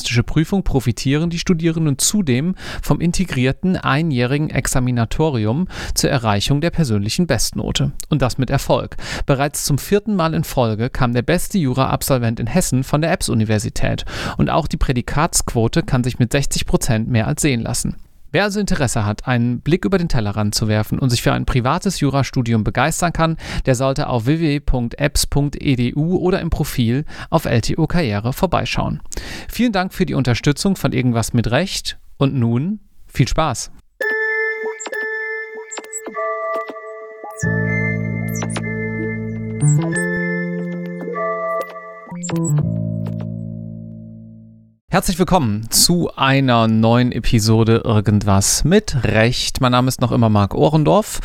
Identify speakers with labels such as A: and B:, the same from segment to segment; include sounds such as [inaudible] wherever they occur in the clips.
A: juristische Prüfung profitieren die Studierenden zudem vom integrierten einjährigen Examinatorium zur Erreichung der persönlichen Bestnote. Und das mit Erfolg. Bereits zum vierten Mal in Folge kam der beste Jura-Absolvent in Hessen von der EBS-Universität. Und auch die Prädikatsquote kann sich mit 60 Prozent mehr als sehen lassen. Wer also Interesse hat, einen Blick über den Tellerrand zu werfen und sich für ein privates Jurastudium begeistern kann, der sollte auf www.apps.edu oder im Profil auf LTO Karriere vorbeischauen. Vielen Dank für die Unterstützung von Irgendwas mit Recht und nun viel Spaß! Herzlich willkommen zu einer neuen Episode Irgendwas mit Recht. Mein Name ist noch immer Marc Ohrendorf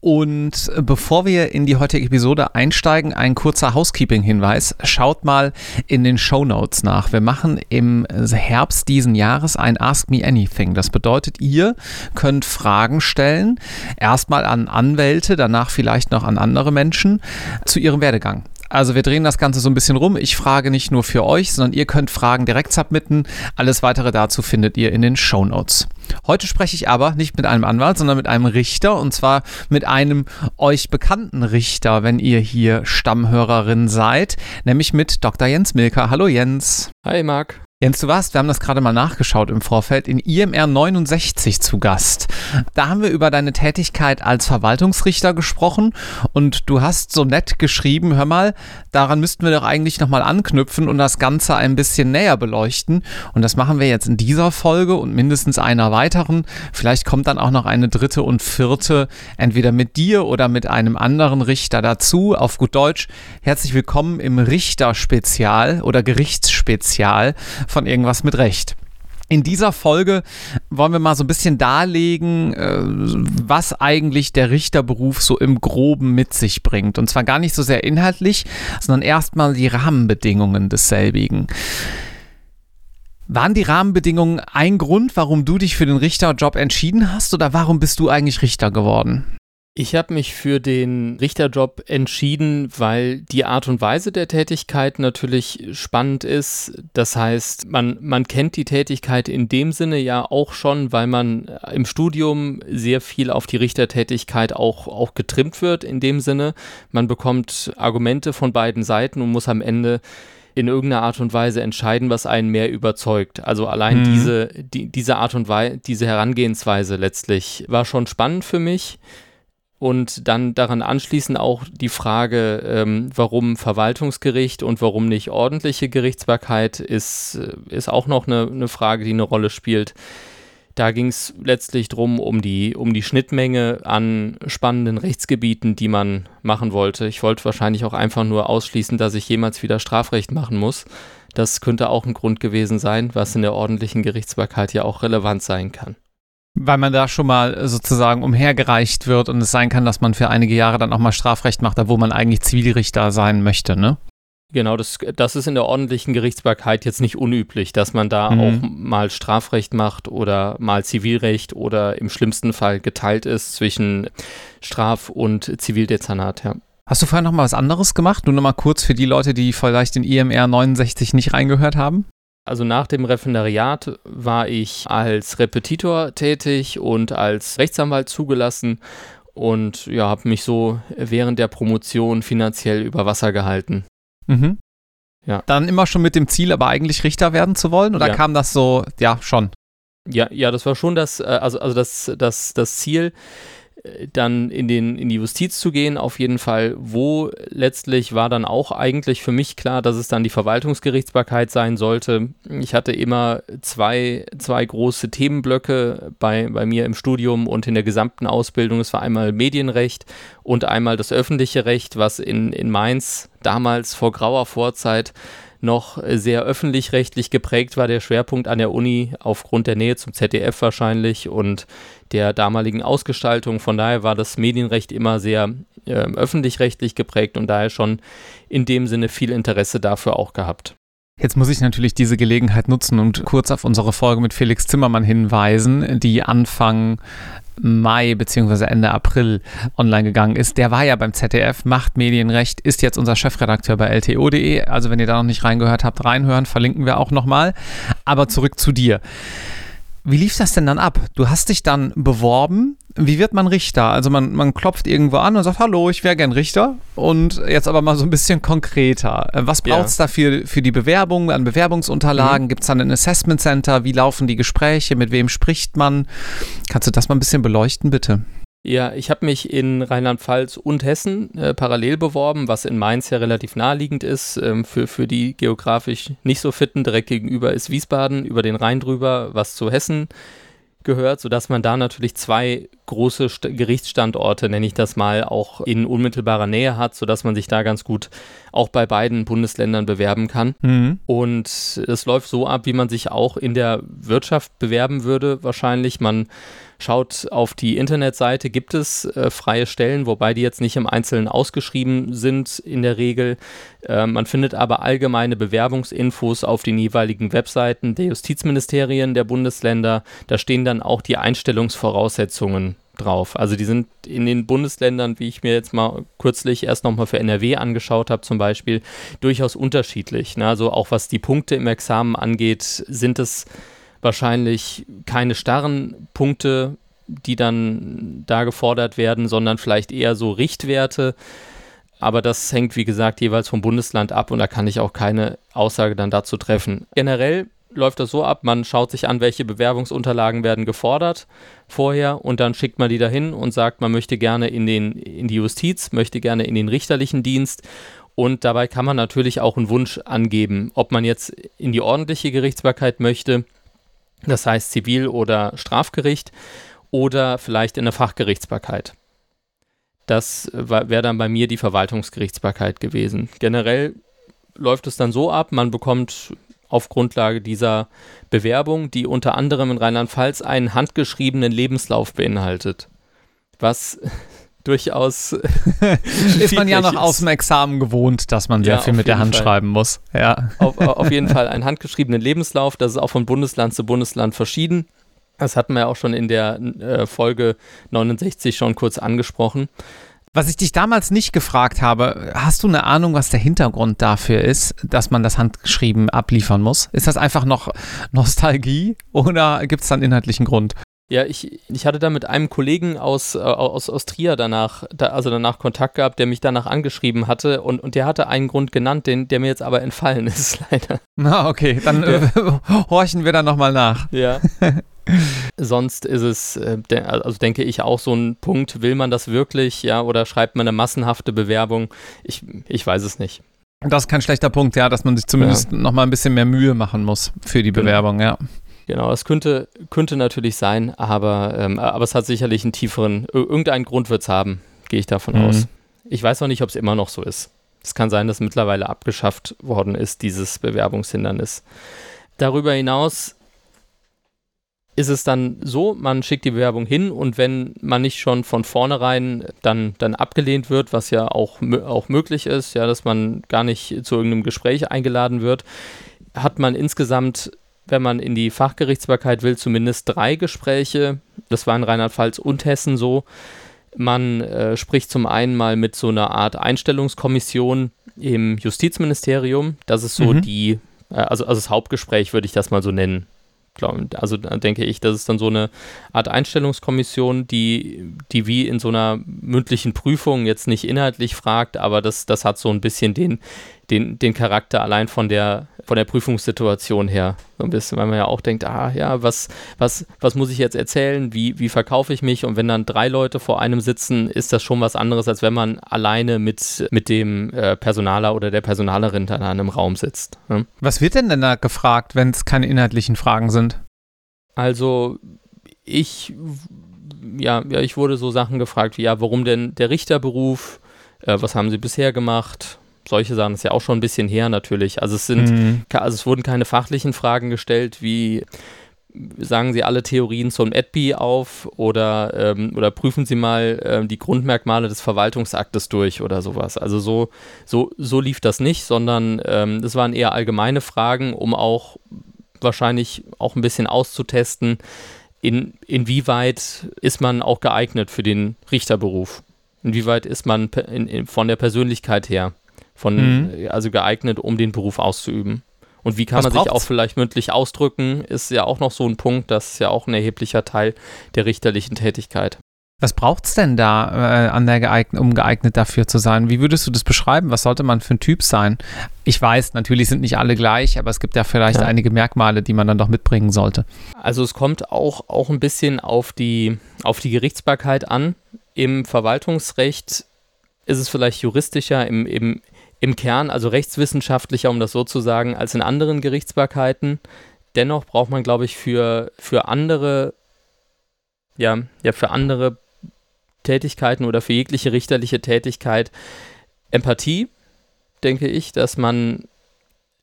A: und bevor wir in die heutige Episode einsteigen, ein kurzer Housekeeping-Hinweis. Schaut mal in den Show Notes nach. Wir machen im Herbst diesen Jahres ein Ask Me Anything. Das bedeutet, ihr könnt Fragen stellen, erstmal an Anwälte, danach vielleicht noch an andere Menschen zu ihrem Werdegang. Also wir drehen das Ganze so ein bisschen rum. Ich frage nicht nur für euch, sondern ihr könnt Fragen direkt submitten. Alles weitere dazu findet ihr in den Show Notes. Heute spreche ich aber nicht mit einem Anwalt, sondern mit einem Richter und zwar mit einem euch bekannten Richter, wenn ihr hier Stammhörerin seid, nämlich mit Dr. Jens Milker. Hallo Jens.
B: Hi Marc.
A: Jens, du warst, wir haben das gerade mal nachgeschaut im Vorfeld, in IMR 69 zu Gast. Da haben wir über deine Tätigkeit als Verwaltungsrichter gesprochen und du hast so nett geschrieben, hör mal, daran müssten wir doch eigentlich nochmal anknüpfen und das Ganze ein bisschen näher beleuchten. Und das machen wir jetzt in dieser Folge und mindestens einer weiteren. Vielleicht kommt dann auch noch eine dritte und vierte, entweder mit dir oder mit einem anderen Richter dazu. Auf gut Deutsch, herzlich willkommen im Richterspezial oder Gerichtsspezial von irgendwas mit Recht. In dieser Folge wollen wir mal so ein bisschen darlegen, äh, was eigentlich der Richterberuf so im Groben mit sich bringt. Und zwar gar nicht so sehr inhaltlich, sondern erstmal die Rahmenbedingungen desselbigen. Waren die Rahmenbedingungen ein Grund, warum du dich für den Richterjob entschieden hast oder warum bist du eigentlich Richter geworden?
B: Ich habe mich für den Richterjob entschieden, weil die Art und Weise der Tätigkeit natürlich spannend ist. Das heißt, man, man kennt die Tätigkeit in dem Sinne ja auch schon, weil man im Studium sehr viel auf die Richtertätigkeit auch, auch getrimmt wird in dem Sinne. Man bekommt Argumente von beiden Seiten und muss am Ende in irgendeiner Art und Weise entscheiden, was einen mehr überzeugt. Also allein mhm. diese, die, diese Art und Weise, diese Herangehensweise letztlich war schon spannend für mich. Und dann daran anschließend auch die Frage, ähm, warum Verwaltungsgericht und warum nicht ordentliche Gerichtsbarkeit, ist, äh, ist auch noch eine, eine Frage, die eine Rolle spielt. Da ging es letztlich drum um die, um die Schnittmenge an spannenden Rechtsgebieten, die man machen wollte. Ich wollte wahrscheinlich auch einfach nur ausschließen, dass ich jemals wieder Strafrecht machen muss. Das könnte auch ein Grund gewesen sein, was in der ordentlichen Gerichtsbarkeit ja auch relevant sein kann.
A: Weil man da schon mal sozusagen umhergereicht wird und es sein kann, dass man für einige Jahre dann auch mal Strafrecht macht, da wo man eigentlich Zivilrichter sein möchte, ne?
B: Genau, das, das ist in der ordentlichen Gerichtsbarkeit jetzt nicht unüblich, dass man da mhm. auch mal Strafrecht macht oder mal Zivilrecht oder im schlimmsten Fall geteilt ist zwischen Straf- und Zivildezernat, ja.
A: Hast du vorher noch mal was anderes gemacht? Nur noch mal kurz für die Leute, die vielleicht in IMR 69 nicht reingehört haben.
B: Also nach dem Referendariat war ich als Repetitor tätig und als Rechtsanwalt zugelassen und ja, habe mich so während der Promotion finanziell über Wasser gehalten.
A: Mhm. Ja. Dann immer schon mit dem Ziel, aber eigentlich Richter werden zu wollen? Oder ja. kam das so, ja, schon?
B: Ja, ja, das war schon das, äh, also, also das, das, das Ziel dann in, den, in die Justiz zu gehen, auf jeden Fall. Wo letztlich war dann auch eigentlich für mich klar, dass es dann die Verwaltungsgerichtsbarkeit sein sollte. Ich hatte immer zwei, zwei große Themenblöcke bei, bei mir im Studium und in der gesamten Ausbildung. Es war einmal Medienrecht und einmal das öffentliche Recht, was in, in Mainz damals vor grauer Vorzeit noch sehr öffentlich-rechtlich geprägt war der Schwerpunkt an der Uni, aufgrund der Nähe zum ZDF wahrscheinlich und der damaligen Ausgestaltung. Von daher war das Medienrecht immer sehr äh, öffentlich-rechtlich geprägt und daher schon in dem Sinne viel Interesse dafür auch gehabt.
A: Jetzt muss ich natürlich diese Gelegenheit nutzen und kurz auf unsere Folge mit Felix Zimmermann hinweisen, die Anfang Mai bzw. Ende April online gegangen ist. Der war ja beim ZDF, macht Medienrecht, ist jetzt unser Chefredakteur bei LTO.de. Also wenn ihr da noch nicht reingehört habt, reinhören, verlinken wir auch nochmal. Aber zurück zu dir. Wie lief das denn dann ab? Du hast dich dann beworben. Wie wird man Richter? Also man, man klopft irgendwo an und sagt, hallo, ich wäre gern Richter. Und jetzt aber mal so ein bisschen konkreter. Äh, was braucht es ja. dafür für die Bewerbung, an Bewerbungsunterlagen? Mhm. Gibt es dann ein Assessment Center? Wie laufen die Gespräche? Mit wem spricht man? Kannst du das mal ein bisschen beleuchten, bitte?
B: Ja, ich habe mich in Rheinland-Pfalz und Hessen äh, parallel beworben, was in Mainz ja relativ naheliegend ist. Ähm, für, für die geografisch nicht so fitten, direkt gegenüber ist Wiesbaden, über den Rhein drüber, was zu Hessen gehört, sodass man da natürlich zwei große St Gerichtsstandorte, nenne ich das mal, auch in unmittelbarer Nähe hat, sodass man sich da ganz gut auch bei beiden Bundesländern bewerben kann. Mhm. Und es läuft so ab, wie man sich auch in der Wirtschaft bewerben würde, wahrscheinlich. Man schaut auf die Internetseite, gibt es äh, freie Stellen, wobei die jetzt nicht im Einzelnen ausgeschrieben sind in der Regel. Äh, man findet aber allgemeine Bewerbungsinfos auf den jeweiligen Webseiten der Justizministerien der Bundesländer. Da stehen dann auch die Einstellungsvoraussetzungen drauf. Also die sind in den Bundesländern, wie ich mir jetzt mal kürzlich erst nochmal für NRW angeschaut habe, zum Beispiel, durchaus unterschiedlich. Ne? Also auch was die Punkte im Examen angeht, sind es wahrscheinlich keine starren Punkte, die dann da gefordert werden, sondern vielleicht eher so Richtwerte. Aber das hängt, wie gesagt, jeweils vom Bundesland ab und da kann ich auch keine Aussage dann dazu treffen. Generell läuft das so ab, man schaut sich an, welche Bewerbungsunterlagen werden gefordert vorher und dann schickt man die dahin und sagt, man möchte gerne in, den, in die Justiz, möchte gerne in den richterlichen Dienst und dabei kann man natürlich auch einen Wunsch angeben, ob man jetzt in die ordentliche Gerichtsbarkeit möchte, das heißt Zivil- oder Strafgericht oder vielleicht in der Fachgerichtsbarkeit. Das wäre dann bei mir die Verwaltungsgerichtsbarkeit gewesen. Generell läuft es dann so ab, man bekommt auf Grundlage dieser Bewerbung, die unter anderem in Rheinland-Pfalz einen handgeschriebenen Lebenslauf beinhaltet. Was durchaus [laughs]
A: ist man ja noch aus dem Examen gewohnt, dass man sehr ja, viel mit der Hand Fall. schreiben muss. Ja.
B: Auf, auf jeden [laughs] Fall einen handgeschriebenen Lebenslauf, das ist auch von Bundesland zu Bundesland verschieden. Das hatten wir ja auch schon in der äh, Folge 69 schon kurz angesprochen.
A: Was ich dich damals nicht gefragt habe, hast du eine Ahnung, was der Hintergrund dafür ist, dass man das handgeschrieben abliefern muss? Ist das einfach noch Nostalgie oder gibt es da einen inhaltlichen Grund?
B: Ja, ich, ich hatte da mit einem Kollegen aus, äh, aus, aus Trier danach, da, also danach Kontakt gehabt, der mich danach angeschrieben hatte und, und der hatte einen Grund genannt, den, der mir jetzt aber entfallen [laughs] ist, leider.
A: Na, okay, dann äh, [laughs] horchen wir da nochmal nach.
B: Ja. [laughs] Sonst ist es, äh, de also denke ich, auch so ein Punkt, will man das wirklich, ja, oder schreibt man eine massenhafte Bewerbung? Ich, ich weiß es nicht.
A: Das ist kein schlechter Punkt, ja, dass man sich zumindest ja. nochmal ein bisschen mehr Mühe machen muss für die genau. Bewerbung, genau. ja.
B: Genau, das könnte, könnte natürlich sein, aber, ähm, aber es hat sicherlich einen tieferen, irgendeinen Grund wird es haben, gehe ich davon mhm. aus. Ich weiß noch nicht, ob es immer noch so ist. Es kann sein, dass mittlerweile abgeschafft worden ist, dieses Bewerbungshindernis. Darüber hinaus ist es dann so, man schickt die Bewerbung hin und wenn man nicht schon von vornherein dann, dann abgelehnt wird, was ja auch, auch möglich ist, ja, dass man gar nicht zu irgendeinem Gespräch eingeladen wird, hat man insgesamt wenn man in die Fachgerichtsbarkeit will, zumindest drei Gespräche. Das war in Rheinland-Pfalz und Hessen so. Man äh, spricht zum einen mal mit so einer Art Einstellungskommission im Justizministerium. Das ist so mhm. die, äh, also, also das Hauptgespräch würde ich das mal so nennen. Also denke ich, das ist dann so eine Art Einstellungskommission, die, die wie in so einer mündlichen Prüfung jetzt nicht inhaltlich fragt, aber das, das hat so ein bisschen den, den, den Charakter allein von der, von der Prüfungssituation her. So ein bisschen, weil man ja auch denkt, ah ja, was, was, was muss ich jetzt erzählen? Wie, wie verkaufe ich mich? Und wenn dann drei Leute vor einem sitzen, ist das schon was anderes, als wenn man alleine mit, mit dem äh, Personaler oder der Personalerin dann in einem Raum sitzt.
A: Ne? Was wird denn denn da gefragt, wenn es keine inhaltlichen Fragen sind?
B: Also ich, ja, ja, ich wurde so Sachen gefragt wie, ja, warum denn der Richterberuf? Äh, was haben Sie bisher gemacht? Solche Sachen ist ja auch schon ein bisschen her natürlich. Also es sind, mhm. also es wurden keine fachlichen Fragen gestellt, wie sagen Sie alle Theorien zum EDBI auf oder, ähm, oder prüfen Sie mal ähm, die Grundmerkmale des Verwaltungsaktes durch oder sowas. Also so, so, so lief das nicht, sondern ähm, das waren eher allgemeine Fragen, um auch wahrscheinlich auch ein bisschen auszutesten, in, inwieweit ist man auch geeignet für den Richterberuf. Inwieweit ist man in, in, von der Persönlichkeit her, von, mhm. also geeignet, um den Beruf auszuüben. Und wie kann Was man braucht's? sich auch vielleicht mündlich ausdrücken, ist ja auch noch so ein Punkt, das ist ja auch ein erheblicher Teil der richterlichen Tätigkeit.
A: Was braucht es denn da, äh, an der geeignet, um geeignet dafür zu sein? Wie würdest du das beschreiben? Was sollte man für ein Typ sein? Ich weiß, natürlich sind nicht alle gleich, aber es gibt ja vielleicht ja. einige Merkmale, die man dann doch mitbringen sollte.
B: Also es kommt auch, auch ein bisschen auf die, auf die Gerichtsbarkeit an. Im Verwaltungsrecht ist es vielleicht juristischer, im, im, im Kern, also rechtswissenschaftlicher, um das so zu sagen, als in anderen Gerichtsbarkeiten. Dennoch braucht man, glaube ich, für, für andere, ja, ja, für andere Tätigkeiten oder für jegliche richterliche Tätigkeit Empathie, denke ich, dass man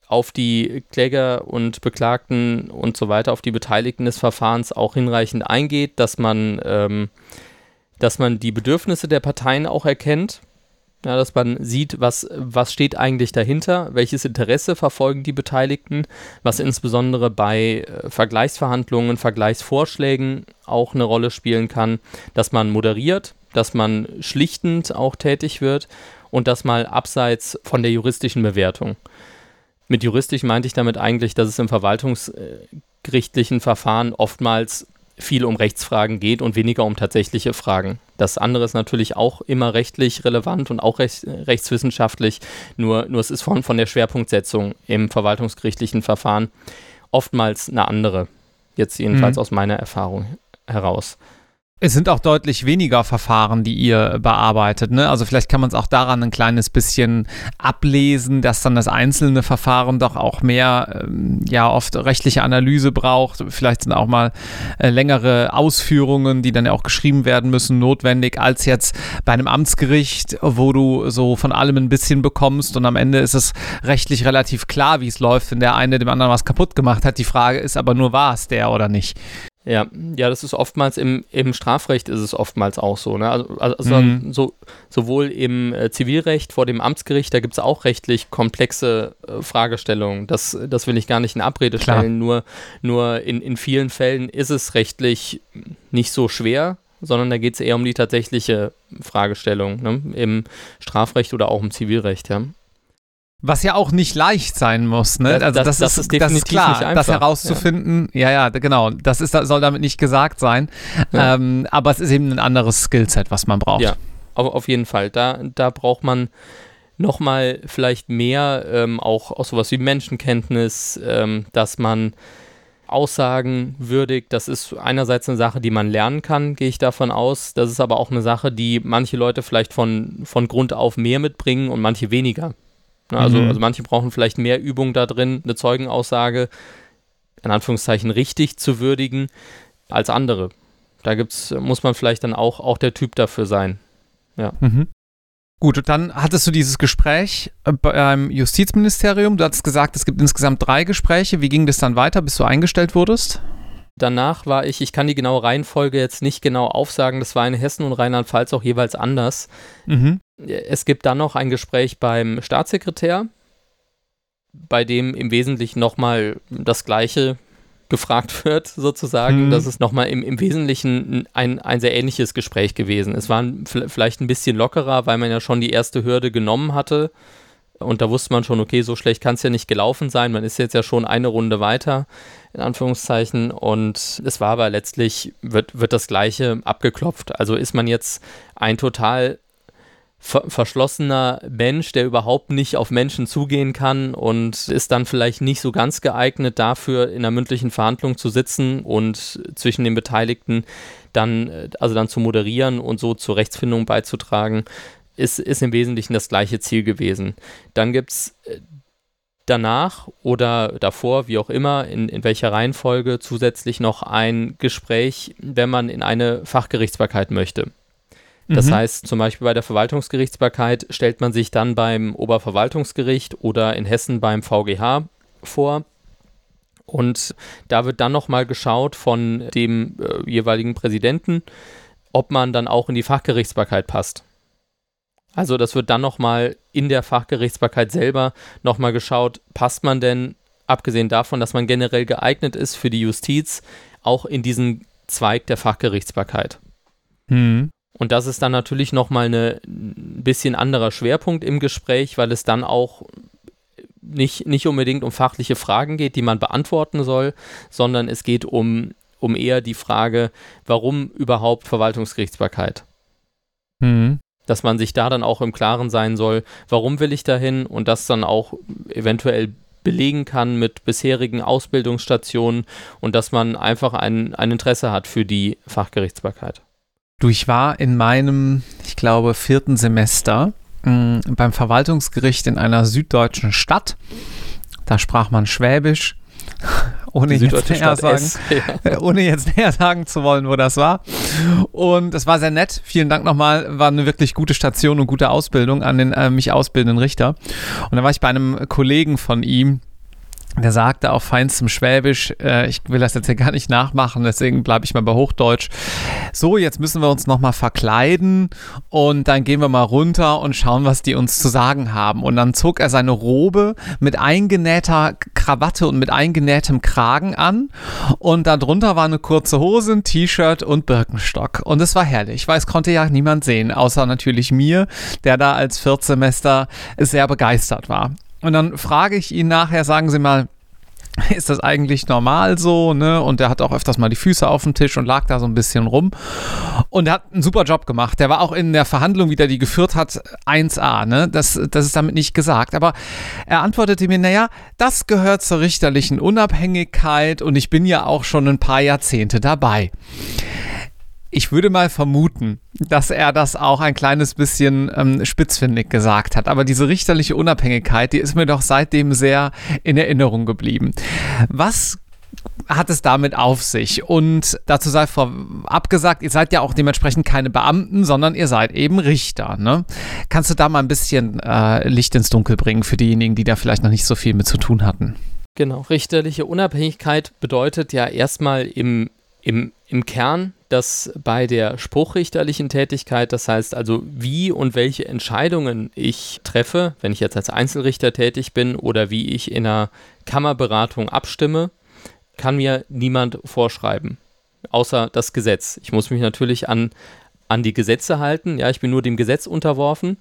B: auf die Kläger und Beklagten und so weiter, auf die Beteiligten des Verfahrens auch hinreichend eingeht, dass man, ähm, dass man die Bedürfnisse der Parteien auch erkennt, ja, dass man sieht, was, was steht eigentlich dahinter, welches Interesse verfolgen die Beteiligten, was insbesondere bei äh, Vergleichsverhandlungen, Vergleichsvorschlägen auch eine Rolle spielen kann, dass man moderiert, dass man schlichtend auch tätig wird und das mal abseits von der juristischen Bewertung. Mit juristisch meinte ich damit eigentlich, dass es im verwaltungsgerichtlichen Verfahren oftmals viel um Rechtsfragen geht und weniger um tatsächliche Fragen. Das andere ist natürlich auch immer rechtlich relevant und auch recht, rechtswissenschaftlich, nur, nur es ist von, von der Schwerpunktsetzung im verwaltungsgerichtlichen Verfahren oftmals eine andere. Jetzt jedenfalls mhm. aus meiner Erfahrung heraus.
A: Es sind auch deutlich weniger Verfahren, die ihr bearbeitet. Ne? Also vielleicht kann man es auch daran ein kleines bisschen ablesen, dass dann das einzelne Verfahren doch auch mehr, ähm, ja, oft rechtliche Analyse braucht. Vielleicht sind auch mal äh, längere Ausführungen, die dann ja auch geschrieben werden müssen, notwendig, als jetzt bei einem Amtsgericht, wo du so von allem ein bisschen bekommst und am Ende ist es rechtlich relativ klar, wie es läuft, wenn der eine dem anderen was kaputt gemacht hat. Die Frage ist aber nur, war es der oder nicht?
B: Ja, ja, das ist oftmals im, im Strafrecht ist es oftmals auch so. Ne? Also, also mhm. so, sowohl im äh, Zivilrecht vor dem Amtsgericht, da gibt es auch rechtlich komplexe äh, Fragestellungen. Das, das will ich gar nicht in Abrede Klar. stellen. Nur, nur in, in vielen Fällen ist es rechtlich nicht so schwer, sondern da geht es eher um die tatsächliche Fragestellung ne? im Strafrecht oder auch im Zivilrecht. Ja.
A: Was ja auch nicht leicht sein muss, ne?
B: Also das, das, das, ist, das ist klar,
A: das herauszufinden. Ja. ja, ja, genau. Das ist, soll damit nicht gesagt sein. Ja. Ähm, aber es ist eben ein anderes Skillset, was man braucht.
B: Ja, auf, auf jeden Fall. Da, da braucht man nochmal vielleicht mehr, ähm, auch, auch sowas wie Menschenkenntnis, ähm, dass man Aussagen würdigt. Das ist einerseits eine Sache, die man lernen kann, gehe ich davon aus. Das ist aber auch eine Sache, die manche Leute vielleicht von, von Grund auf mehr mitbringen und manche weniger. Ne, also, mhm. also manche brauchen vielleicht mehr Übung da drin, eine Zeugenaussage in Anführungszeichen richtig zu würdigen als andere. Da gibt's, muss man vielleicht dann auch, auch der Typ dafür sein. Ja.
A: Mhm. Gut, dann hattest du dieses Gespräch äh, beim Justizministerium. Du hattest gesagt, es gibt insgesamt drei Gespräche. Wie ging das dann weiter, bis du eingestellt wurdest?
B: Danach war ich, ich kann die genaue Reihenfolge jetzt nicht genau aufsagen, das war in Hessen und Rheinland-Pfalz auch jeweils anders. Mhm. Es gibt dann noch ein Gespräch beim Staatssekretär, bei dem im Wesentlichen nochmal das Gleiche gefragt [laughs] wird, sozusagen. Mhm. Das ist nochmal im, im Wesentlichen ein, ein sehr ähnliches Gespräch gewesen. Es war vielleicht ein bisschen lockerer, weil man ja schon die erste Hürde genommen hatte. Und da wusste man schon, okay, so schlecht kann es ja nicht gelaufen sein. Man ist jetzt ja schon eine Runde weiter, in Anführungszeichen. Und es war aber letztlich, wird, wird das Gleiche abgeklopft. Also ist man jetzt ein total ver verschlossener Mensch, der überhaupt nicht auf Menschen zugehen kann und ist dann vielleicht nicht so ganz geeignet dafür, in einer mündlichen Verhandlung zu sitzen und zwischen den Beteiligten dann, also dann zu moderieren und so zur Rechtsfindung beizutragen, ist, ist im Wesentlichen das gleiche Ziel gewesen. Dann gibt es äh, danach oder davor, wie auch immer, in, in welcher Reihenfolge zusätzlich noch ein Gespräch, wenn man in eine Fachgerichtsbarkeit möchte. Das mhm. heißt, zum Beispiel bei der Verwaltungsgerichtsbarkeit stellt man sich dann beim Oberverwaltungsgericht oder in Hessen beim VGH vor. Und da wird dann nochmal geschaut von dem äh, jeweiligen Präsidenten, ob man dann auch in die Fachgerichtsbarkeit passt. Also das wird dann nochmal in der Fachgerichtsbarkeit selber nochmal geschaut, passt man denn, abgesehen davon, dass man generell geeignet ist für die Justiz, auch in diesen Zweig der Fachgerichtsbarkeit. Mhm. Und das ist dann natürlich nochmal ein bisschen anderer Schwerpunkt im Gespräch, weil es dann auch nicht, nicht unbedingt um fachliche Fragen geht, die man beantworten soll, sondern es geht um, um eher die Frage, warum überhaupt Verwaltungsgerichtsbarkeit? Mhm. Dass man sich da dann auch im Klaren sein soll, warum will ich dahin und das dann auch eventuell belegen kann mit bisherigen Ausbildungsstationen und dass man einfach ein, ein Interesse hat für die Fachgerichtsbarkeit.
A: Du, ich war in meinem, ich glaube, vierten Semester mh, mm, beim Verwaltungsgericht in einer süddeutschen Stadt. Da sprach man Schwäbisch. Ohne jetzt, näher sagen, [laughs] ja. ohne jetzt näher sagen zu wollen, wo das war. Und es war sehr nett. Vielen Dank nochmal. War eine wirklich gute Station und gute Ausbildung an den äh, mich ausbildenden Richter. Und da war ich bei einem Kollegen von ihm, der sagte auf feinstem Schwäbisch, äh, ich will das jetzt hier gar nicht nachmachen, deswegen bleibe ich mal bei Hochdeutsch. So, jetzt müssen wir uns nochmal verkleiden und dann gehen wir mal runter und schauen, was die uns zu sagen haben. Und dann zog er seine Robe mit eingenähter Krawatte und mit eingenähtem Kragen an und darunter war eine kurze Hose, ein T-Shirt und Birkenstock. Und es war herrlich, weil es konnte ja niemand sehen, außer natürlich mir, der da als Viertsemester sehr begeistert war. Und dann frage ich ihn nachher, sagen Sie mal, ist das eigentlich normal so, ne? Und der hat auch öfters mal die Füße auf dem Tisch und lag da so ein bisschen rum. Und er hat einen super Job gemacht. Der war auch in der Verhandlung, wie der die geführt hat, 1A, ne? Das, das ist damit nicht gesagt. Aber er antwortete mir, naja, das gehört zur richterlichen Unabhängigkeit und ich bin ja auch schon ein paar Jahrzehnte dabei ich würde mal vermuten, dass er das auch ein kleines bisschen ähm, spitzfindig gesagt hat. Aber diese richterliche Unabhängigkeit, die ist mir doch seitdem sehr in Erinnerung geblieben. Was hat es damit auf sich? Und dazu sei vorab gesagt, ihr seid ja auch dementsprechend keine Beamten, sondern ihr seid eben Richter. Ne? Kannst du da mal ein bisschen äh, Licht ins Dunkel bringen für diejenigen, die da vielleicht noch nicht so viel mit zu tun hatten?
B: Genau, richterliche Unabhängigkeit bedeutet ja erstmal im, im, im Kern, dass bei der spruchrichterlichen Tätigkeit, das heißt also, wie und welche Entscheidungen ich treffe, wenn ich jetzt als Einzelrichter tätig bin oder wie ich in einer Kammerberatung abstimme, kann mir niemand vorschreiben, außer das Gesetz. Ich muss mich natürlich an, an die Gesetze halten. Ja, ich bin nur dem Gesetz unterworfen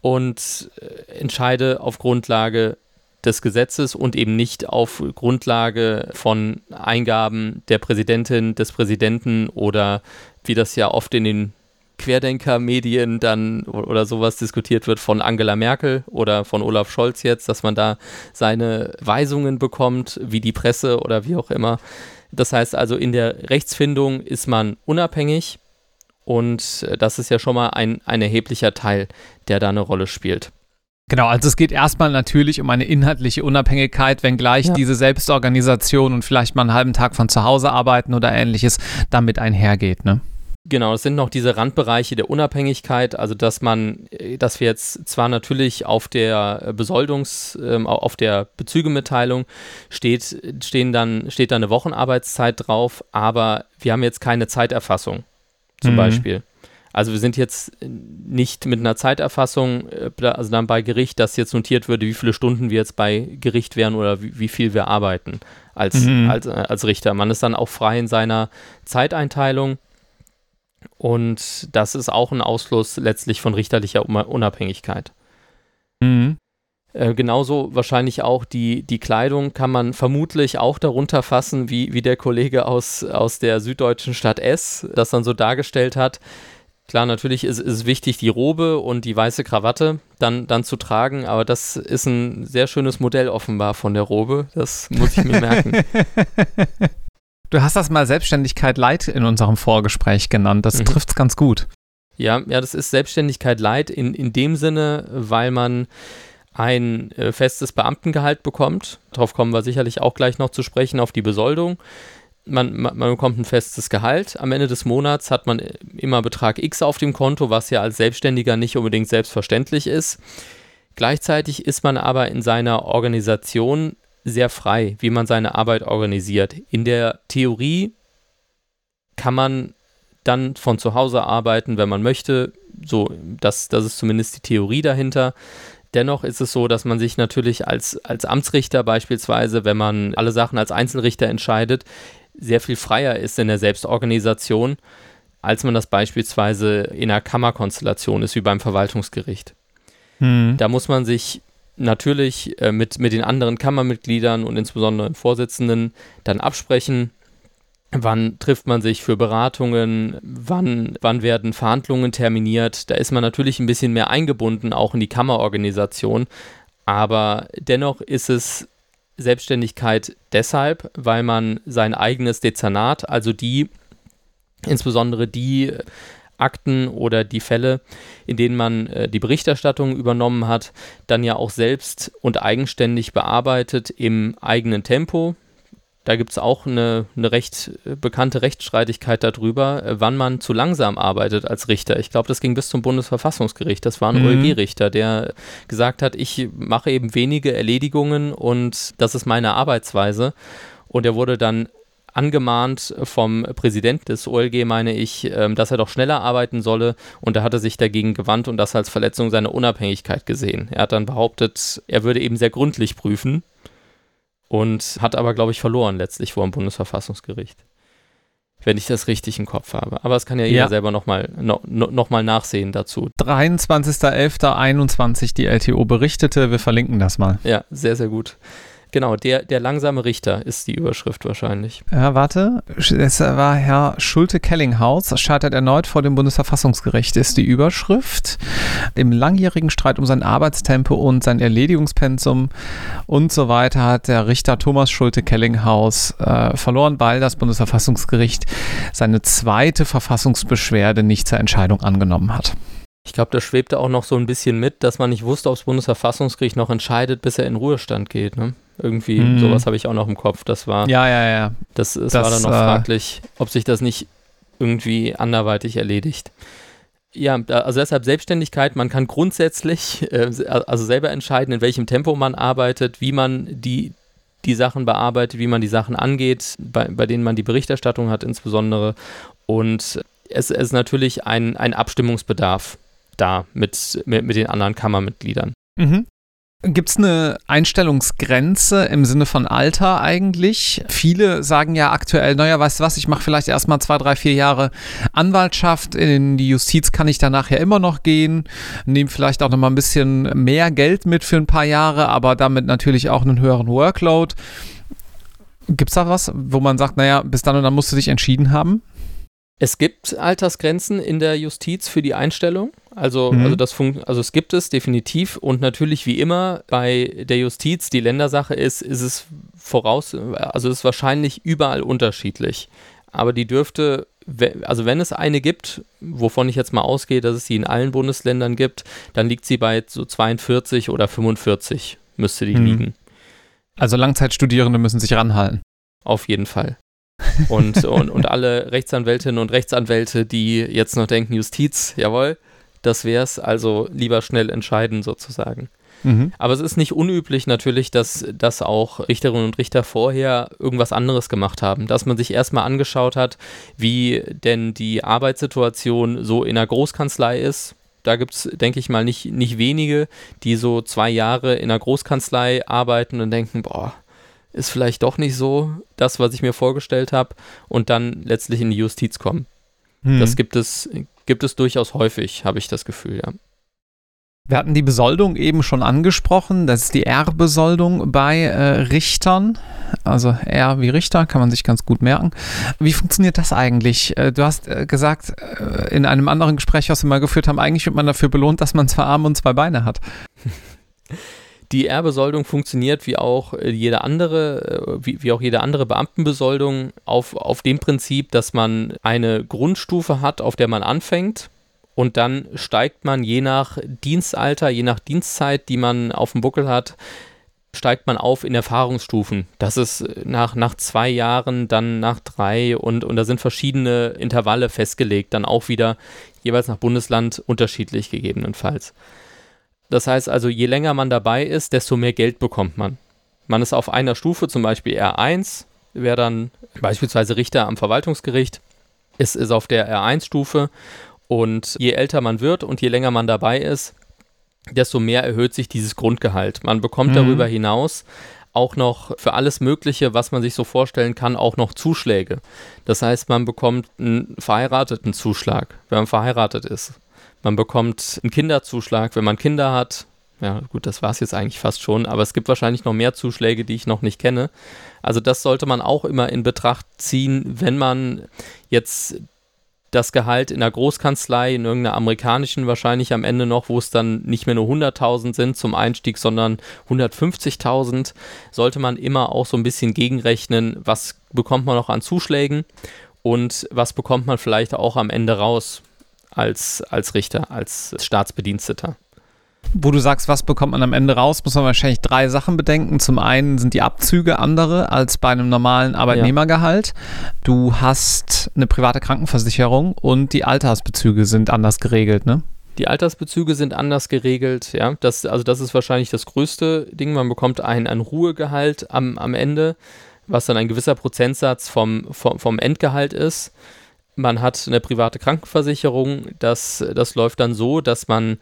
B: und äh, entscheide auf Grundlage des Gesetzes und eben nicht auf Grundlage von Eingaben der Präsidentin, des Präsidenten oder wie das ja oft in den Querdenker-Medien dann oder sowas diskutiert wird von Angela Merkel oder von Olaf Scholz jetzt, dass man da seine Weisungen bekommt, wie die Presse oder wie auch immer. Das heißt also, in der Rechtsfindung ist man unabhängig und das ist ja schon mal ein, ein erheblicher Teil, der da eine Rolle spielt.
A: Genau, also es geht erstmal natürlich um eine inhaltliche Unabhängigkeit, wenngleich ja. diese Selbstorganisation und vielleicht mal einen halben Tag von zu Hause arbeiten oder ähnliches damit einhergeht, ne?
B: Genau, es sind noch diese Randbereiche der Unabhängigkeit, also dass man, dass wir jetzt zwar natürlich auf der Besoldungs-, ähm, auf der Bezügemitteilung steht, stehen dann, steht da eine Wochenarbeitszeit drauf, aber wir haben jetzt keine Zeiterfassung, zum mhm. Beispiel. Also wir sind jetzt nicht mit einer Zeiterfassung, äh, also dann bei Gericht, dass jetzt notiert würde, wie viele Stunden wir jetzt bei Gericht wären oder wie, wie viel wir arbeiten als, mhm. als, äh, als Richter. Man ist dann auch frei in seiner Zeiteinteilung. Und das ist auch ein Ausschluss letztlich von richterlicher Unabhängigkeit. Mhm. Äh, genauso wahrscheinlich auch die, die Kleidung kann man vermutlich auch darunter fassen, wie, wie der Kollege aus, aus der süddeutschen Stadt S das dann so dargestellt hat. Klar, natürlich ist es wichtig, die Robe und die weiße Krawatte dann, dann zu tragen, aber das ist ein sehr schönes Modell offenbar von der Robe. Das muss ich mir merken. [laughs]
A: Du hast das mal Selbstständigkeit Light in unserem Vorgespräch genannt. Das mhm. trifft es ganz gut.
B: Ja, ja, das ist Selbstständigkeit Light in, in dem Sinne, weil man ein äh, festes Beamtengehalt bekommt. Darauf kommen wir sicherlich auch gleich noch zu sprechen, auf die Besoldung man, man, bekommt ein festes Gehalt. Am Ende des Monats hat man immer Betrag X auf dem Konto, was ja als Selbstständiger nicht unbedingt selbstverständlich ist. Gleichzeitig ist man aber in seiner Organisation sehr frei, wie man seine Arbeit organisiert. In der Theorie kann man dann von zu Hause arbeiten, wenn man möchte. So, das, das ist zumindest die Theorie dahinter. Dennoch ist es so, dass man sich natürlich als, als Amtsrichter beispielsweise, wenn man alle Sachen als Einzelrichter entscheidet, sehr viel freier ist in der Selbstorganisation, als man das beispielsweise in einer Kammerkonstellation ist, wie beim Verwaltungsgericht. Mhm. Da muss man sich natürlich äh, mit, mit den anderen Kammermitgliedern und insbesondere den Vorsitzenden dann absprechen, wann trifft man sich für Beratungen, wann, wann werden Verhandlungen terminiert. Da ist man natürlich ein bisschen mehr eingebunden, auch in die Kammerorganisation. Aber dennoch ist es Selbstständigkeit deshalb, weil man sein eigenes Dezernat, also die, insbesondere die Akten oder die Fälle, in denen man äh, die Berichterstattung übernommen hat, dann ja auch selbst und eigenständig bearbeitet im eigenen Tempo. Da gibt es auch eine, eine recht äh, bekannte Rechtsstreitigkeit darüber, äh, wann man zu langsam arbeitet als Richter. Ich glaube, das ging bis zum Bundesverfassungsgericht. Das war ein mhm. OLG-Richter, der gesagt hat, ich mache eben wenige Erledigungen und das ist meine Arbeitsweise. Und er wurde dann angemahnt vom Präsident des OLG, meine ich, ähm, dass er doch schneller arbeiten solle und da hat er sich dagegen gewandt und das als Verletzung seiner Unabhängigkeit gesehen. Er hat dann behauptet, er würde eben sehr gründlich prüfen und hat aber, glaube ich, verloren letztlich vor dem Bundesverfassungsgericht. Wenn ich das richtig im Kopf habe. Aber das kann ja jeder ja. selber nochmal no, noch mal nachsehen dazu.
A: 23.11.21 die LTO berichtete. Wir verlinken das mal.
B: Ja, sehr, sehr gut. Genau, der, der langsame Richter ist die Überschrift wahrscheinlich.
A: Ja, warte. Es war Herr Schulte-Kellinghaus, scheitert erneut vor dem Bundesverfassungsgericht, ist die Überschrift. Im langjährigen Streit um sein Arbeitstempo und sein Erledigungspensum und so weiter hat der Richter Thomas Schulte-Kellinghaus äh, verloren, weil das Bundesverfassungsgericht seine zweite Verfassungsbeschwerde nicht zur Entscheidung angenommen hat.
B: Ich glaube, da schwebte auch noch so ein bisschen mit, dass man nicht wusste, ob das Bundesverfassungsgericht noch entscheidet, bis er in Ruhestand geht. Ne? Irgendwie, mhm. sowas habe ich auch noch im Kopf. Das war.
A: Ja, ja, ja.
B: Das, das, das war dann noch äh, fraglich, ob sich das nicht irgendwie anderweitig erledigt. Ja, also deshalb Selbstständigkeit, man kann grundsätzlich äh, also selber entscheiden, in welchem Tempo man arbeitet, wie man die, die Sachen bearbeitet, wie man die Sachen angeht, bei, bei denen man die Berichterstattung hat insbesondere. Und es ist natürlich ein, ein Abstimmungsbedarf da mit, mit, mit den anderen Kammermitgliedern. Mhm.
A: Gibt es eine Einstellungsgrenze im Sinne von Alter eigentlich? Viele sagen ja aktuell, naja, weißt du was, ich mache vielleicht erstmal zwei, drei, vier Jahre Anwaltschaft, in die Justiz kann ich danach ja immer noch gehen, nehme vielleicht auch nochmal ein bisschen mehr Geld mit für ein paar Jahre, aber damit natürlich auch einen höheren Workload. Gibt es da was, wo man sagt, naja, bis dann und dann musst du dich entschieden haben?
B: Es gibt Altersgrenzen in der Justiz für die Einstellung. Also, mhm. also, das also es gibt es definitiv und natürlich wie immer bei der Justiz, die Ländersache ist, ist es voraus, also ist wahrscheinlich überall unterschiedlich. Aber die dürfte, also wenn es eine gibt, wovon ich jetzt mal ausgehe, dass es sie in allen Bundesländern gibt, dann liegt sie bei so 42 oder 45 müsste die mhm. liegen.
A: Also Langzeitstudierende müssen sich ranhalten.
B: Auf jeden Fall. Und, und, und alle [laughs] Rechtsanwältinnen und Rechtsanwälte, die jetzt noch denken, Justiz, jawohl, das wär's, also lieber schnell entscheiden sozusagen. Mhm. Aber es ist nicht unüblich natürlich, dass, dass auch Richterinnen und Richter vorher irgendwas anderes gemacht haben, dass man sich erstmal angeschaut hat, wie denn die Arbeitssituation so in einer Großkanzlei ist. Da gibt es, denke ich mal, nicht, nicht wenige, die so zwei Jahre in einer Großkanzlei arbeiten und denken, boah, ist vielleicht doch nicht so das, was ich mir vorgestellt habe und dann letztlich in die Justiz kommen. Hm. Das gibt es, gibt es durchaus häufig, habe ich das Gefühl, ja.
A: Wir hatten die Besoldung eben schon angesprochen. Das ist die R-Besoldung bei äh, Richtern. Also R wie Richter, kann man sich ganz gut merken. Wie funktioniert das eigentlich? Äh, du hast äh, gesagt, äh, in einem anderen Gespräch, was wir mal geführt haben, eigentlich wird man dafür belohnt, dass man zwei Arme und zwei Beine hat. [laughs]
B: Die Ehrbesoldung funktioniert wie auch äh, jede andere, äh, wie, wie auch jede andere Beamtenbesoldung auf, auf dem Prinzip, dass man eine Grundstufe hat, auf der man anfängt und dann steigt man je nach Dienstalter, je nach Dienstzeit, die man auf dem Buckel hat, steigt man auf in Erfahrungsstufen. Das ist nach, nach zwei Jahren, dann nach drei und, und da sind verschiedene Intervalle festgelegt, dann auch wieder jeweils nach Bundesland unterschiedlich gegebenenfalls. Das heißt also, je länger man dabei ist, desto mehr Geld bekommt man. Man ist auf einer Stufe, zum Beispiel R1, wäre dann beispielsweise Richter am Verwaltungsgericht, ist, ist auf der R1-Stufe und je älter man wird und je länger man dabei ist, desto mehr erhöht sich dieses Grundgehalt. Man bekommt mhm. darüber hinaus auch noch für alles Mögliche, was man sich so vorstellen kann, auch noch Zuschläge. Das heißt, man bekommt einen verheirateten Zuschlag, wenn man verheiratet ist. Man bekommt einen Kinderzuschlag, wenn man Kinder hat. Ja, gut, das war es jetzt eigentlich fast schon, aber es gibt wahrscheinlich noch mehr Zuschläge, die ich noch nicht kenne. Also das sollte man auch immer in Betracht ziehen, wenn man jetzt das Gehalt in der Großkanzlei, in irgendeiner amerikanischen wahrscheinlich am Ende noch, wo es dann nicht mehr nur 100.000 sind zum Einstieg, sondern 150.000, sollte man immer auch so ein bisschen gegenrechnen, was bekommt man noch an Zuschlägen und was bekommt man vielleicht auch am Ende raus als, als Richter, als Staatsbediensteter.
A: Wo du sagst, was bekommt man am Ende raus, muss man wahrscheinlich drei Sachen bedenken. Zum einen sind die Abzüge andere als bei einem normalen Arbeitnehmergehalt. Ja. Du hast eine private Krankenversicherung und die Altersbezüge sind anders geregelt, ne?
B: Die Altersbezüge sind anders geregelt, ja. Das, also das ist wahrscheinlich das größte Ding. Man bekommt ein, ein Ruhegehalt am, am Ende, was dann ein gewisser Prozentsatz vom, vom, vom Endgehalt ist. Man hat eine private Krankenversicherung. Das, das läuft dann so, dass man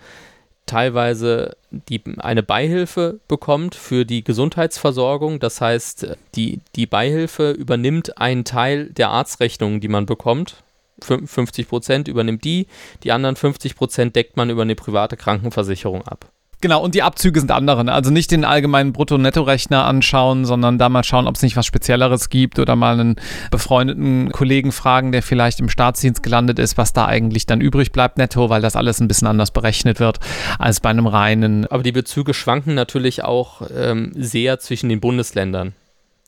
B: teilweise die, eine Beihilfe bekommt für die Gesundheitsversorgung. Das heißt, die, die Beihilfe übernimmt einen Teil der Arztrechnungen, die man bekommt. 50 Prozent übernimmt die, die anderen 50 Prozent deckt man über eine private Krankenversicherung ab.
A: Genau, und die Abzüge sind andere. Ne? Also nicht den allgemeinen Brutto-Netto-Rechner anschauen, sondern da mal schauen, ob es nicht was Spezielleres gibt oder mal einen befreundeten Kollegen fragen, der vielleicht im Staatsdienst gelandet ist, was da eigentlich dann übrig bleibt netto, weil das alles ein bisschen anders berechnet wird als bei einem reinen.
B: Aber die Bezüge schwanken natürlich auch ähm, sehr zwischen den Bundesländern.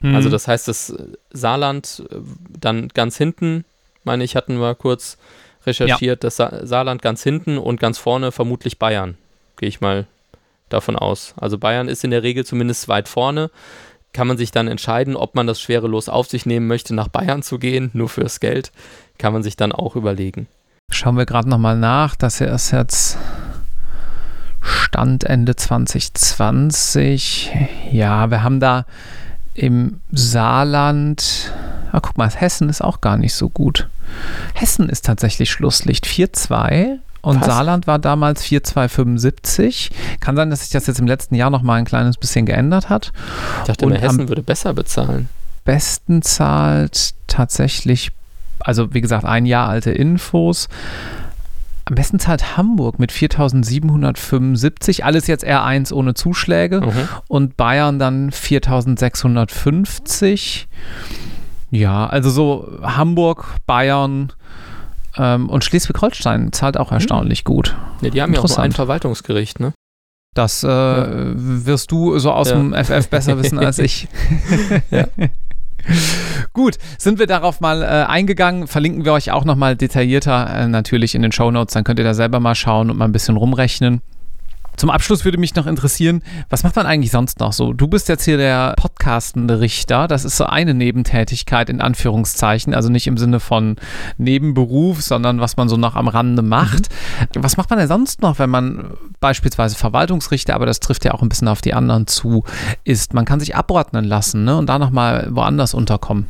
B: Mhm. Also das heißt, das Saarland äh, dann ganz hinten, meine ich, hatten wir kurz recherchiert, ja. das Sa Saarland ganz hinten und ganz vorne vermutlich Bayern. Gehe ich mal davon aus. Also Bayern ist in der Regel zumindest weit vorne. Kann man sich dann entscheiden, ob man das schwerelos auf sich nehmen möchte, nach Bayern zu gehen, nur fürs Geld. Kann man sich dann auch überlegen.
A: Schauen wir gerade nochmal nach. Das hier ist jetzt Stand Ende 2020. Ja, wir haben da im Saarland. Ah, guck mal, Hessen ist auch gar nicht so gut. Hessen ist tatsächlich Schlusslicht 4-2 und Was? Saarland war damals 4,275. Kann sein, dass sich das jetzt im letzten Jahr noch mal ein kleines bisschen geändert hat.
B: Ich dachte, und Hessen würde besser bezahlen.
A: Besten zahlt tatsächlich, also wie gesagt, ein Jahr alte Infos. Am besten zahlt Hamburg mit 4.775, alles jetzt R1 ohne Zuschläge mhm. und Bayern dann 4.650. Ja, also so Hamburg, Bayern, ähm, und Schleswig-Holstein zahlt auch hm. erstaunlich mhm. gut.
B: Ja, die haben ja auch so ein Verwaltungsgericht, ne?
A: Das äh, ja. wirst du so aus ja. dem FF besser wissen als ich. [laughs] ja. [laughs] Gut, sind wir darauf mal äh, eingegangen. Verlinken wir euch auch nochmal detaillierter äh, natürlich in den Show Notes. Dann könnt ihr da selber mal schauen und mal ein bisschen rumrechnen. Zum Abschluss würde mich noch interessieren, was macht man eigentlich sonst noch so? Du bist jetzt hier der podcastende Richter. Das ist so eine Nebentätigkeit in Anführungszeichen, also nicht im Sinne von Nebenberuf, sondern was man so noch am Rande macht. Mhm. Was macht man denn sonst noch, wenn man beispielsweise Verwaltungsrichter, aber das trifft ja auch ein bisschen auf die anderen zu, ist? Man kann sich abordnen lassen ne? und da nochmal woanders unterkommen.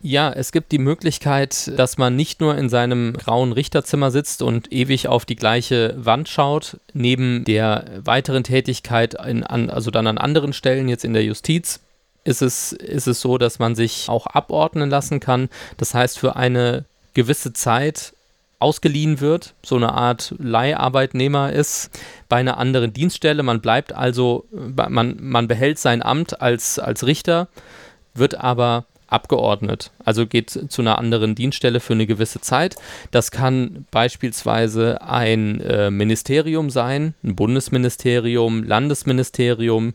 B: Ja, es gibt die Möglichkeit, dass man nicht nur in seinem grauen Richterzimmer sitzt und ewig auf die gleiche Wand schaut, neben der weiteren Tätigkeit, in, an, also dann an anderen Stellen, jetzt in der Justiz, ist es, ist es so, dass man sich auch abordnen lassen kann. Das heißt, für eine gewisse Zeit ausgeliehen wird, so eine Art Leiharbeitnehmer ist bei einer anderen Dienststelle. Man bleibt also, man, man behält sein Amt als, als Richter, wird aber abgeordnet, also geht zu einer anderen Dienststelle für eine gewisse Zeit. Das kann beispielsweise ein äh, Ministerium sein, ein Bundesministerium, Landesministerium.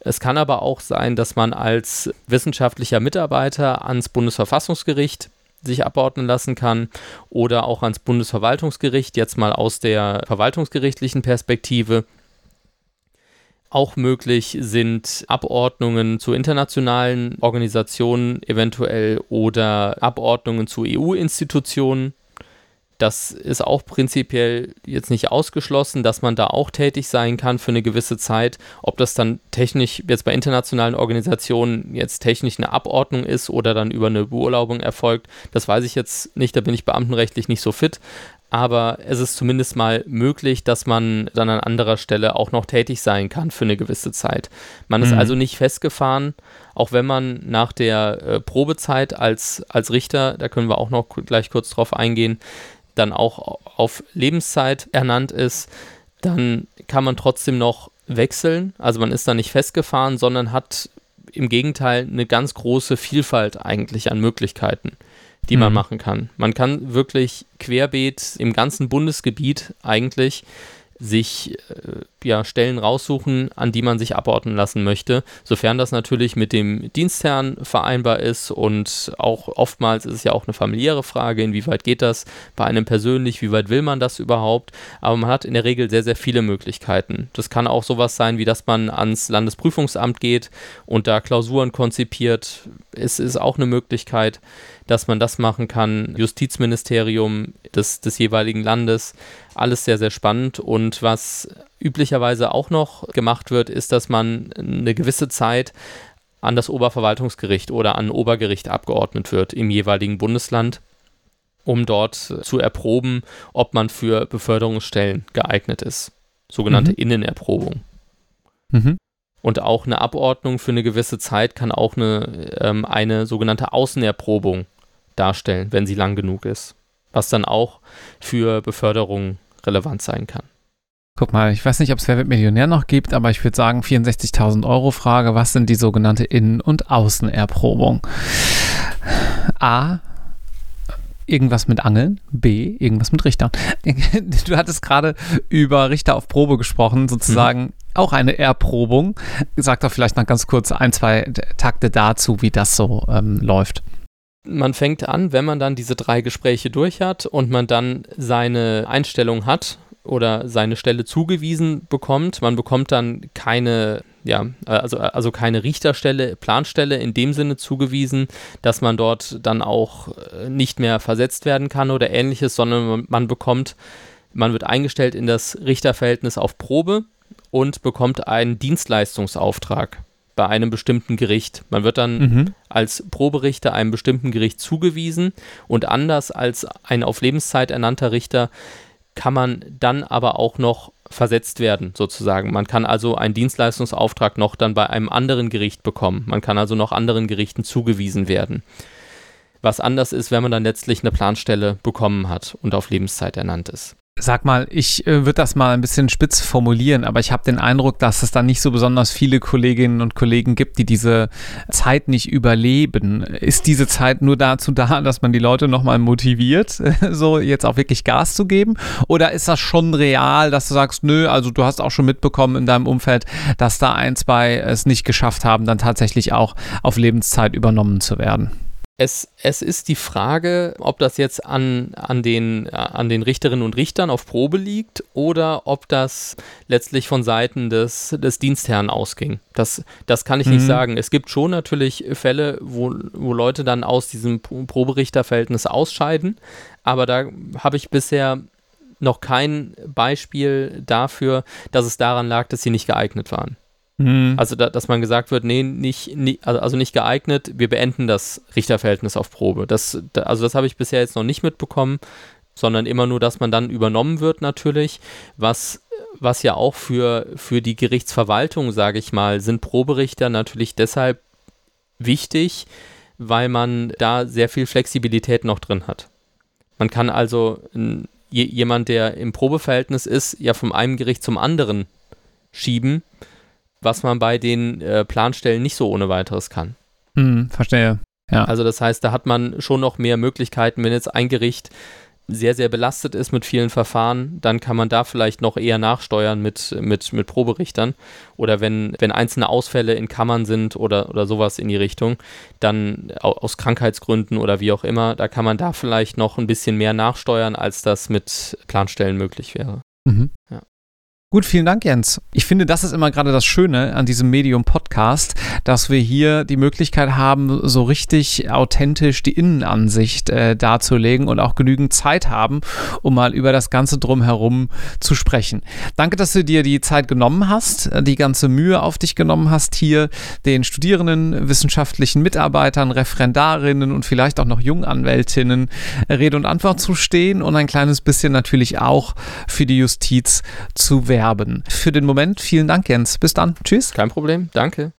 B: Es kann aber auch sein, dass man als wissenschaftlicher Mitarbeiter ans Bundesverfassungsgericht sich abordnen lassen kann oder auch ans Bundesverwaltungsgericht, jetzt mal aus der verwaltungsgerichtlichen Perspektive Auch möglich sind Abordnungen zu internationalen Organisationen eventuell oder Abordnungen zu EU-Institutionen. Das ist auch prinzipiell jetzt nicht ausgeschlossen, dass man da auch tätig sein kann für eine gewisse Zeit. Ob das dann technisch jetzt bei internationalen Organisationen jetzt technisch eine Abordnung ist oder dann über eine Beurlaubung erfolgt, das weiß ich jetzt nicht, da bin ich beamtenrechtlich nicht so fit aber es ist zumindest mal möglich, dass man dann an anderer Stelle auch noch tätig sein kann für eine gewisse Zeit. Man mhm. ist also nicht festgefahren, auch wenn man nach der äh, Probezeit als, als Richter, da können wir auch noch gleich kurz drauf eingehen, dann auch auf Lebenszeit ernannt ist, dann kann man trotzdem noch wechseln. Also man ist da nicht festgefahren, sondern hat im Gegenteil eine ganz große Vielfalt eigentlich an Möglichkeiten die man mhm. machen kann. Man kann wirklich querbeet im ganzen Bundesgebiet eigentlich sich äh, ja, Stellen raussuchen, an die man sich abordnen lassen möchte, sofern das natürlich mit dem Dienstherrn vereinbar ist und auch oftmals ist es ja auch eine familiäre Frage, inwieweit geht das bei einem persönlich, wie weit will man das überhaupt, aber man hat in der Regel sehr, sehr viele Möglichkeiten. Das kann auch sowas sein, wie dass man ans Landesprüfungsamt geht und da Klausuren konzipiert, es ist auch eine Möglichkeit dass man das machen kann. Justizministerium des, des jeweiligen Landes. Alles sehr, sehr spannend. Und was üblicherweise auch noch gemacht wird, ist, dass man eine gewisse Zeit an das Oberverwaltungsgericht oder an Obergericht abgeordnet wird im jeweiligen Bundesland, um dort zu erproben, ob man für Beförderungsstellen geeignet ist. Sogenannte mhm. Innenerprobung. Mhm. Und auch eine Abordnung für eine gewisse Zeit kann auch eine, ähm, eine sogenannte Außenerprobung darstellen, wenn sie lang genug ist. Was dann auch für Beförderung relevant sein kann.
A: Guck mal, ich weiß nicht, ob es Wer wird Millionär noch gibt, aber ich würde sagen 64.000 Euro Frage, was sind die sogenannte Innen- und Außenerprobung? A, irgendwas mit Angeln, B, irgendwas mit Richtern. [laughs] Du hattest gerade über Richter auf Probe gesprochen, sozusagen mhm. auch eine Erprobung. Sag doch vielleicht noch ganz kurz ein, zwei Takte dazu, wie das so ähm, läuft
B: man fängt an, wenn man dann diese drei Gespräche durch hat und man dann seine Einstellung hat oder seine Stelle zugewiesen bekommt. Man bekommt dann keine, ja, also, also keine Richterstelle, Planstelle in dem Sinne zugewiesen, dass man dort dann auch äh, nicht mehr versetzt werden kann oder ähnliches, sondern man bekommt, man wird eingestellt in das Richterverhältnis auf Probe und bekommt einen Dienstleistungsauftrag bei einem bestimmten Gericht. Man wird dann mhm. als Proberichter einem bestimmten Gericht zugewiesen und anders als ein auf Lebenszeit ernannter Richter kann man dann aber auch noch versetzt werden, sozusagen. Man kann also einen Dienstleistungsauftrag noch dann bei einem anderen Gericht bekommen. Man kann also noch anderen Gerichten zugewiesen werden. Was anders ist, wenn man dann letztlich eine Planstelle bekommen hat und auf Lebenszeit ernannt ist.
A: Sag mal, ich äh, würde das mal ein bisschen spitz formulieren, aber ich habe den Eindruck, dass es da nicht so besonders viele Kolleginnen und Kollegen gibt, die diese Zeit nicht überleben. Ist diese Zeit nur dazu da, [laughs] dass man die Leute nochmal motiviert, [laughs] so jetzt auch wirklich Gas zu geben? Oder ist das schon real, dass du sagst, nö, also du hast auch schon mitbekommen in deinem Umfeld, dass da ein, zwei es nicht geschafft haben, dann tatsächlich auch auf Lebenszeit übernommen zu werden?
B: Es, es ist die Frage, ob das jetzt an, an, den, an den Richterinnen und Richtern auf Probe liegt oder ob das letztlich von Seiten des, des Dienstherrn ausging. Das, das kann ich mhm. nicht sagen. Es gibt schon natürlich Fälle, wo, wo Leute dann aus diesem Proberichterverhältnis ausscheiden, aber da habe ich bisher noch kein Beispiel dafür, dass es daran lag, dass sie nicht geeignet waren. Mhm. Also, da, dass man gesagt wird, nee, nicht, nicht, also, also nicht geeignet, wir beenden das Richterverhältnis auf Probe. Das, da, also, das habe ich bisher jetzt noch nicht mitbekommen, sondern immer nur, dass man dann übernommen wird, natürlich. Was, was ja auch für, für die Gerichtsverwaltung, sage ich mal, sind Proberichter natürlich deshalb wichtig, weil man da sehr viel Flexibilität noch drin hat. Man kann also jemand, der im Probeverhältnis ist, ja vom einem Gericht zum anderen schieben was man bei den äh, Planstellen nicht so ohne weiteres kann.
A: Hm, verstehe. Ja.
B: Also das heißt, da hat man schon noch mehr Möglichkeiten, wenn jetzt ein Gericht sehr, sehr belastet ist mit vielen Verfahren, dann kann man da vielleicht noch eher nachsteuern mit, mit, mit Proberichtern. Oder wenn, wenn einzelne Ausfälle in Kammern sind oder, oder sowas in die Richtung, dann aus Krankheitsgründen oder wie auch immer, da kann man da vielleicht noch ein bisschen mehr nachsteuern, als das mit Planstellen möglich wäre. Mhm. Ja.
A: Gut, vielen Dank, Jens. Ich finde, das ist immer gerade das Schöne an diesem Medium-Podcast, dass wir hier die Möglichkeit haben, so richtig authentisch die Innenansicht äh, darzulegen und auch genügend Zeit haben, um mal über das Ganze drumherum zu sprechen. Danke, dass du dir die Zeit genommen hast, die ganze Mühe auf dich genommen hast, hier den Studierenden, wissenschaftlichen Mitarbeitern, Referendarinnen und vielleicht auch noch Junganwältinnen Rede und Antwort zu stehen und ein kleines bisschen natürlich auch für die Justiz zu werben. Für den Moment vielen Dank, Jens. Bis dann. Tschüss.
B: Kein Problem. Danke.